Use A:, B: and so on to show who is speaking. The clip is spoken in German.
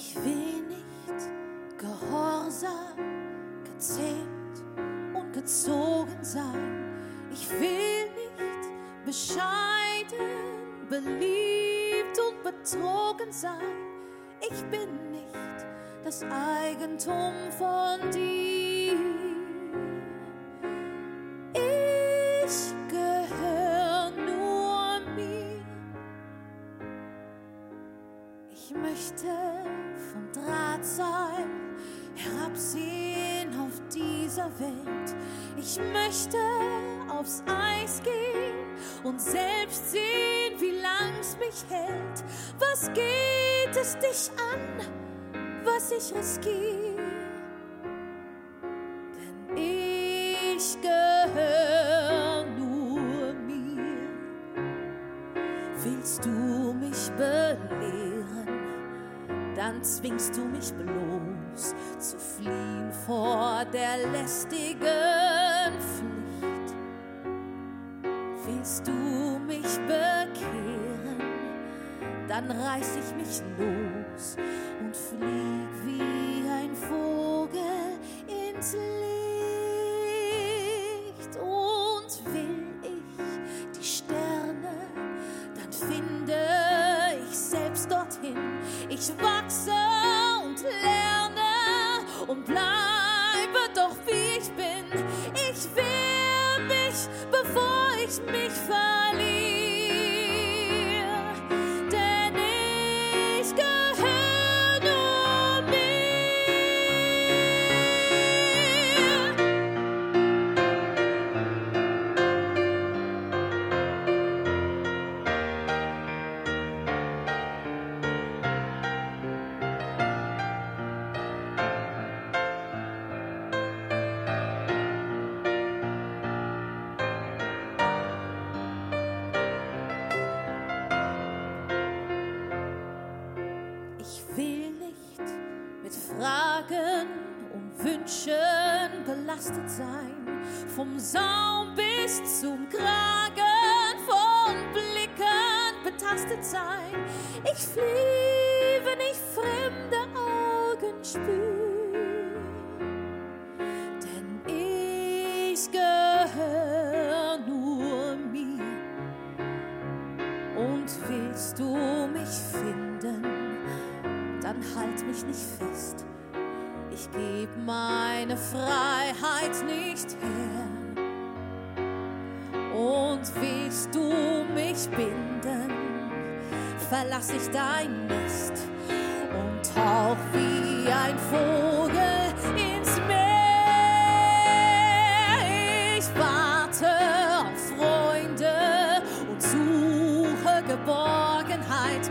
A: Ich will nicht gehorsam, gezähmt und gezogen sein. Ich will nicht bescheiden, beliebt und betrogen sein. Ich bin nicht das Eigentum von dir. Ich möchte vom Drahtseil herabsehen auf dieser Welt. Ich möchte aufs Eis gehen und selbst sehen, wie lang's mich hält. Was geht es dich an, was ich riskiere? Denn ich gehöre nur mir. Willst du mich belehren, dann zwingst du mich bloß zu fliehen vor der lästigen Pflicht. Willst du mich bekehren, dann reiß ich mich los und flieg wie bleibe doch wie ich bin. Ich will mich, bevor ich mich verliere. Ich will nicht mit Fragen und Wünschen belastet sein, vom Saum bis zum Kragen, von Blicken betastet sein. Ich flieh, wenn ich fremde Augen spür, denn ich gehöre nur mir. Und willst du mich finden, sagen, halt mich nicht fest. Ich geb meine Freiheit nicht her. Und willst du mich binden, verlass ich dein Nest und tauch wie ein Vogel ins Meer. Ich warte auf Freunde und suche Geborgenheit.